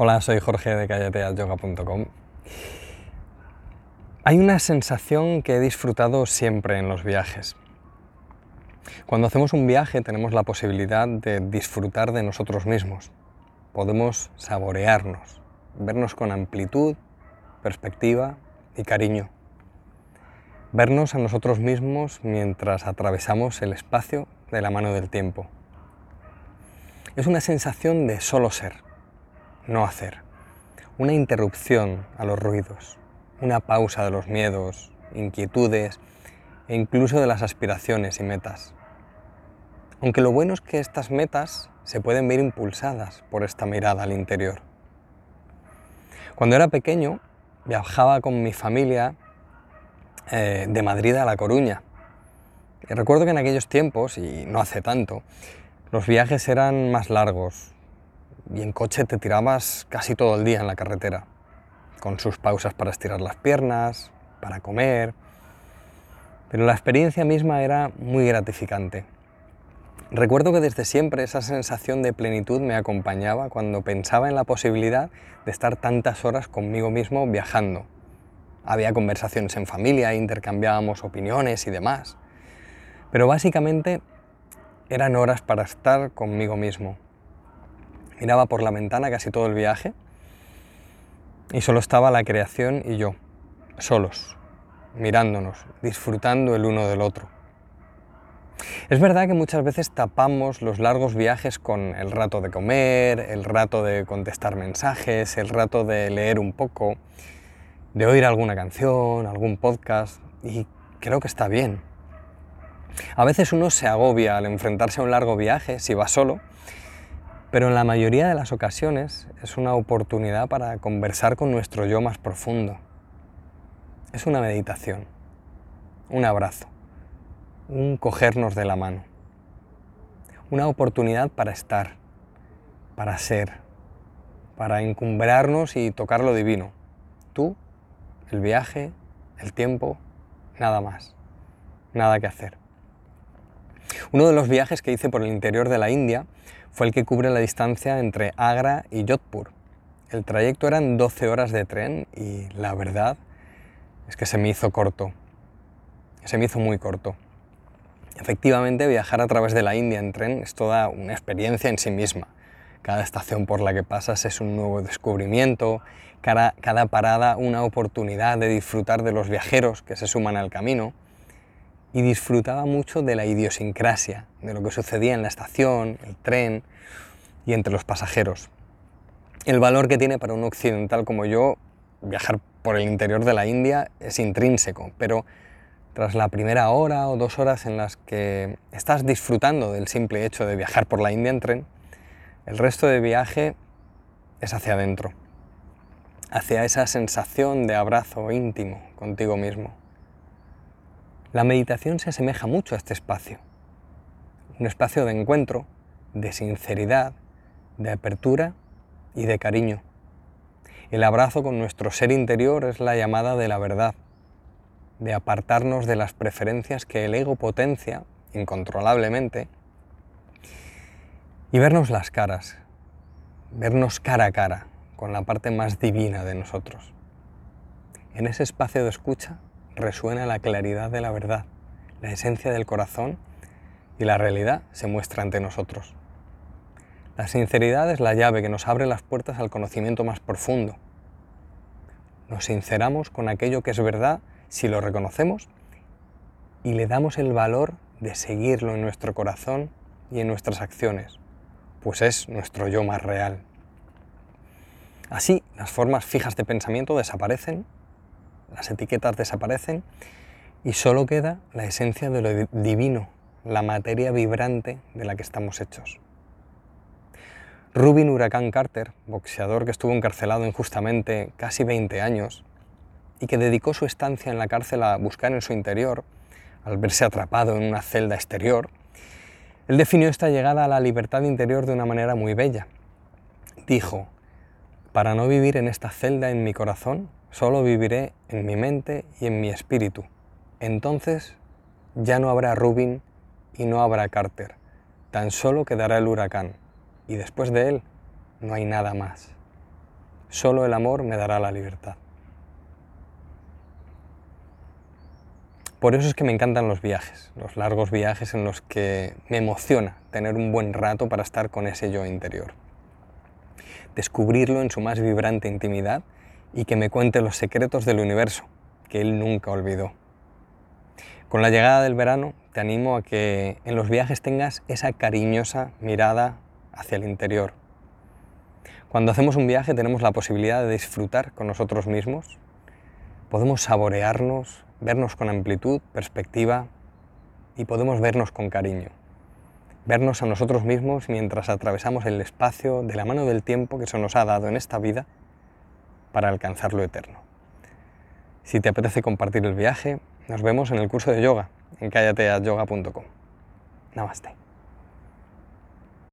Hola, soy Jorge de callateayoga.com. Hay una sensación que he disfrutado siempre en los viajes. Cuando hacemos un viaje tenemos la posibilidad de disfrutar de nosotros mismos. Podemos saborearnos, vernos con amplitud, perspectiva y cariño. Vernos a nosotros mismos mientras atravesamos el espacio de la mano del tiempo. Es una sensación de solo ser no hacer. Una interrupción a los ruidos, una pausa de los miedos, inquietudes e incluso de las aspiraciones y metas. Aunque lo bueno es que estas metas se pueden ver impulsadas por esta mirada al interior. Cuando era pequeño viajaba con mi familia eh, de Madrid a La Coruña. Y recuerdo que en aquellos tiempos, y no hace tanto, los viajes eran más largos, y en coche te tirabas casi todo el día en la carretera, con sus pausas para estirar las piernas, para comer, pero la experiencia misma era muy gratificante. Recuerdo que desde siempre esa sensación de plenitud me acompañaba cuando pensaba en la posibilidad de estar tantas horas conmigo mismo viajando. Había conversaciones en familia, intercambiábamos opiniones y demás. Pero básicamente eran horas para estar conmigo mismo, Miraba por la ventana casi todo el viaje y solo estaba la creación y yo, solos, mirándonos, disfrutando el uno del otro. Es verdad que muchas veces tapamos los largos viajes con el rato de comer, el rato de contestar mensajes, el rato de leer un poco, de oír alguna canción, algún podcast, y creo que está bien. A veces uno se agobia al enfrentarse a un largo viaje si va solo pero en la mayoría de las ocasiones es una oportunidad para conversar con nuestro yo más profundo. Es una meditación, un abrazo, un cogernos de la mano, una oportunidad para estar, para ser, para encumbrarnos y tocar lo divino. Tú, el viaje, el tiempo, nada más, nada que hacer. Uno de los viajes que hice por el interior de la India fue el que cubre la distancia entre Agra y Jodhpur. El trayecto eran 12 horas de tren y la verdad es que se me hizo corto. Se me hizo muy corto. Efectivamente, viajar a través de la India en tren es toda una experiencia en sí misma. Cada estación por la que pasas es un nuevo descubrimiento, cada, cada parada una oportunidad de disfrutar de los viajeros que se suman al camino y disfrutaba mucho de la idiosincrasia, de lo que sucedía en la estación, el tren y entre los pasajeros. El valor que tiene para un occidental como yo viajar por el interior de la India es intrínseco, pero tras la primera hora o dos horas en las que estás disfrutando del simple hecho de viajar por la India en tren, el resto de viaje es hacia adentro, hacia esa sensación de abrazo íntimo contigo mismo. La meditación se asemeja mucho a este espacio, un espacio de encuentro, de sinceridad, de apertura y de cariño. El abrazo con nuestro ser interior es la llamada de la verdad, de apartarnos de las preferencias que el ego potencia incontrolablemente y vernos las caras, vernos cara a cara con la parte más divina de nosotros. En ese espacio de escucha resuena la claridad de la verdad, la esencia del corazón y la realidad se muestra ante nosotros. La sinceridad es la llave que nos abre las puertas al conocimiento más profundo. Nos sinceramos con aquello que es verdad si lo reconocemos y le damos el valor de seguirlo en nuestro corazón y en nuestras acciones, pues es nuestro yo más real. Así, las formas fijas de pensamiento desaparecen las etiquetas desaparecen y solo queda la esencia de lo divino, la materia vibrante de la que estamos hechos. Rubin Huracán Carter, boxeador que estuvo encarcelado injustamente casi 20 años y que dedicó su estancia en la cárcel a buscar en su interior, al verse atrapado en una celda exterior, él definió esta llegada a la libertad interior de una manera muy bella. Dijo, para no vivir en esta celda en mi corazón, Solo viviré en mi mente y en mi espíritu. Entonces ya no habrá Rubin y no habrá Carter. Tan solo quedará el huracán. Y después de él no hay nada más. Solo el amor me dará la libertad. Por eso es que me encantan los viajes, los largos viajes en los que me emociona tener un buen rato para estar con ese yo interior. Descubrirlo en su más vibrante intimidad y que me cuente los secretos del universo que él nunca olvidó. Con la llegada del verano te animo a que en los viajes tengas esa cariñosa mirada hacia el interior. Cuando hacemos un viaje tenemos la posibilidad de disfrutar con nosotros mismos, podemos saborearnos, vernos con amplitud, perspectiva y podemos vernos con cariño. Vernos a nosotros mismos mientras atravesamos el espacio de la mano del tiempo que se nos ha dado en esta vida para alcanzar lo eterno. Si te apetece compartir el viaje, nos vemos en el curso de yoga en callateayoga.com. Namaste.